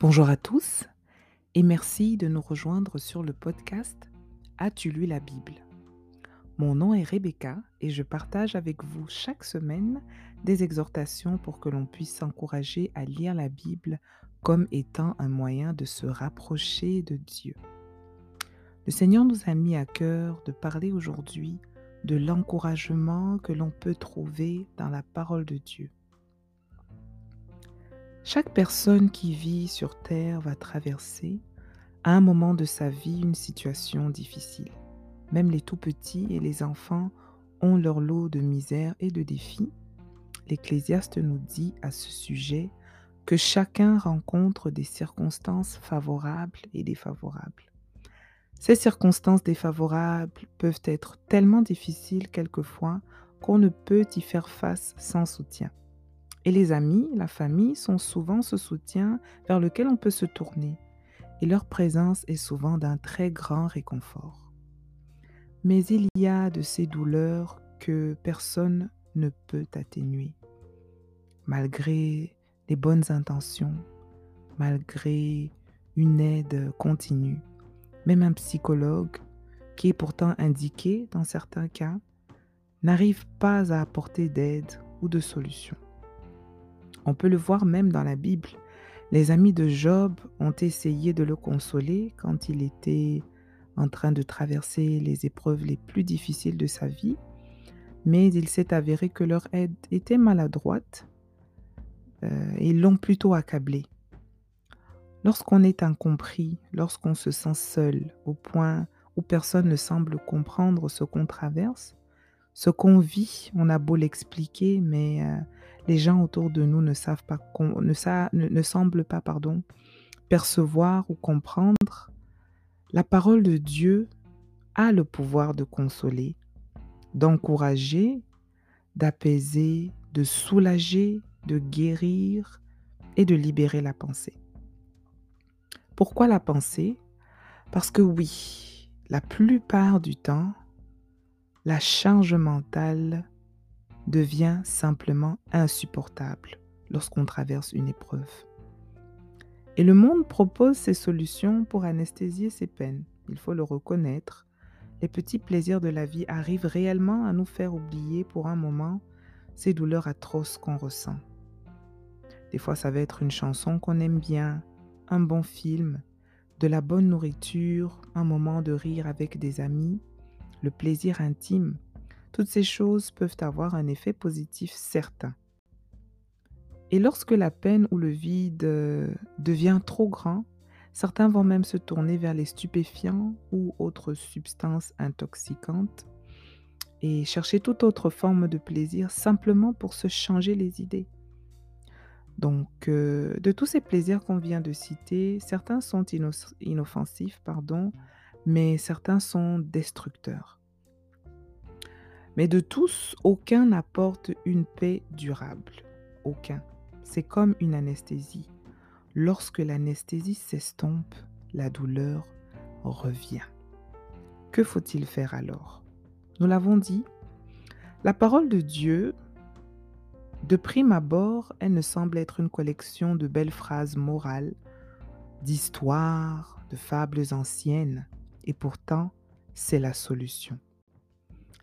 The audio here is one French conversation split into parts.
Bonjour à tous et merci de nous rejoindre sur le podcast As-tu lu la Bible? Mon nom est Rebecca et je partage avec vous chaque semaine des exhortations pour que l'on puisse s'encourager à lire la Bible comme étant un moyen de se rapprocher de Dieu. Le Seigneur nous a mis à cœur de parler aujourd'hui de l'encouragement que l'on peut trouver dans la parole de Dieu. Chaque personne qui vit sur Terre va traverser à un moment de sa vie une situation difficile. Même les tout petits et les enfants ont leur lot de misère et de défis. L'Ecclésiaste nous dit à ce sujet que chacun rencontre des circonstances favorables et défavorables. Ces circonstances défavorables peuvent être tellement difficiles quelquefois qu'on ne peut y faire face sans soutien. Et les amis, la famille sont souvent ce soutien vers lequel on peut se tourner, et leur présence est souvent d'un très grand réconfort. Mais il y a de ces douleurs que personne ne peut atténuer, malgré les bonnes intentions, malgré une aide continue. Même un psychologue, qui est pourtant indiqué dans certains cas, n'arrive pas à apporter d'aide ou de solution. On peut le voir même dans la Bible. Les amis de Job ont essayé de le consoler quand il était en train de traverser les épreuves les plus difficiles de sa vie, mais il s'est avéré que leur aide était maladroite euh, et l'ont plutôt accablé. Lorsqu'on est incompris, lorsqu'on se sent seul au point où personne ne semble comprendre ce qu'on traverse, ce qu'on vit, on a beau l'expliquer, mais euh, les gens autour de nous ne savent pas, ne, ne semblent pas, pardon, percevoir ou comprendre. La parole de Dieu a le pouvoir de consoler, d'encourager, d'apaiser, de soulager, de guérir et de libérer la pensée. Pourquoi la pensée? Parce que oui, la plupart du temps, la charge mentale devient simplement insupportable lorsqu'on traverse une épreuve. Et le monde propose ses solutions pour anesthésier ses peines. Il faut le reconnaître. Les petits plaisirs de la vie arrivent réellement à nous faire oublier pour un moment ces douleurs atroces qu'on ressent. Des fois, ça va être une chanson qu'on aime bien, un bon film, de la bonne nourriture, un moment de rire avec des amis, le plaisir intime. Toutes ces choses peuvent avoir un effet positif certain. Et lorsque la peine ou le vide euh, devient trop grand, certains vont même se tourner vers les stupéfiants ou autres substances intoxicantes et chercher toute autre forme de plaisir simplement pour se changer les idées. Donc, euh, de tous ces plaisirs qu'on vient de citer, certains sont inoffensifs, pardon, mais certains sont destructeurs. Mais de tous, aucun n'apporte une paix durable. Aucun. C'est comme une anesthésie. Lorsque l'anesthésie s'estompe, la douleur revient. Que faut-il faire alors? Nous l'avons dit, la parole de Dieu, de prime abord, elle ne semble être une collection de belles phrases morales, d'histoires, de fables anciennes. Et pourtant, c'est la solution.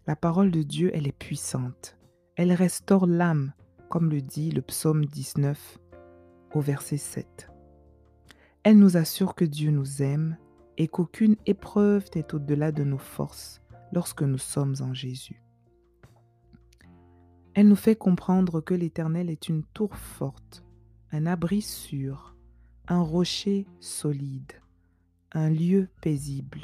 La parole de Dieu, elle est puissante. Elle restaure l'âme, comme le dit le psaume 19 au verset 7. Elle nous assure que Dieu nous aime et qu'aucune épreuve n'est au-delà de nos forces lorsque nous sommes en Jésus. Elle nous fait comprendre que l'Éternel est une tour forte, un abri sûr, un rocher solide, un lieu paisible,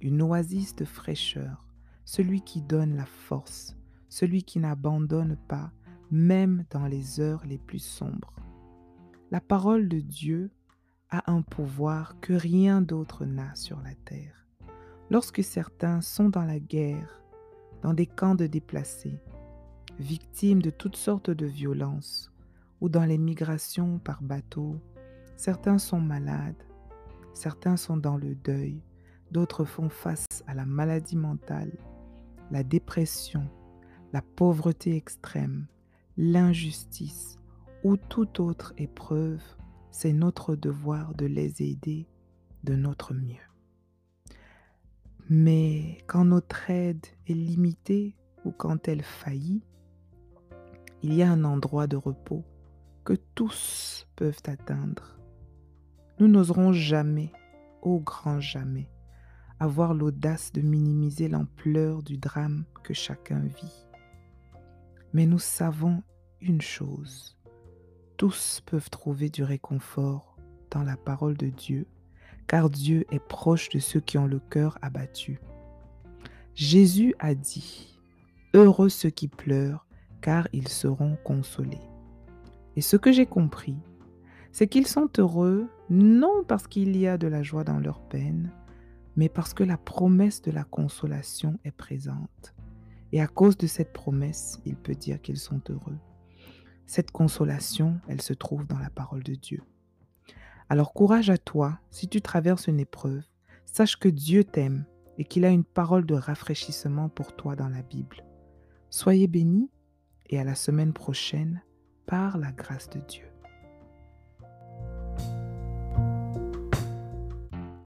une oasis de fraîcheur, celui qui donne la force, celui qui n'abandonne pas, même dans les heures les plus sombres. La parole de Dieu a un pouvoir que rien d'autre n'a sur la terre. Lorsque certains sont dans la guerre, dans des camps de déplacés, victimes de toutes sortes de violences, ou dans les migrations par bateau, certains sont malades, certains sont dans le deuil, D'autres font face à la maladie mentale, la dépression, la pauvreté extrême, l'injustice ou toute autre épreuve c'est notre devoir de les aider de notre mieux. Mais quand notre aide est limitée ou quand elle faillit, il y a un endroit de repos que tous peuvent atteindre. Nous n'oserons jamais, au grand jamais, avoir l'audace de minimiser l'ampleur du drame que chacun vit. Mais nous savons une chose, tous peuvent trouver du réconfort dans la parole de Dieu, car Dieu est proche de ceux qui ont le cœur abattu. Jésus a dit, Heureux ceux qui pleurent, car ils seront consolés. Et ce que j'ai compris, c'est qu'ils sont heureux non parce qu'il y a de la joie dans leur peine, mais parce que la promesse de la consolation est présente. Et à cause de cette promesse, il peut dire qu'ils sont heureux. Cette consolation, elle se trouve dans la parole de Dieu. Alors courage à toi, si tu traverses une épreuve, sache que Dieu t'aime et qu'il a une parole de rafraîchissement pour toi dans la Bible. Soyez bénis et à la semaine prochaine par la grâce de Dieu.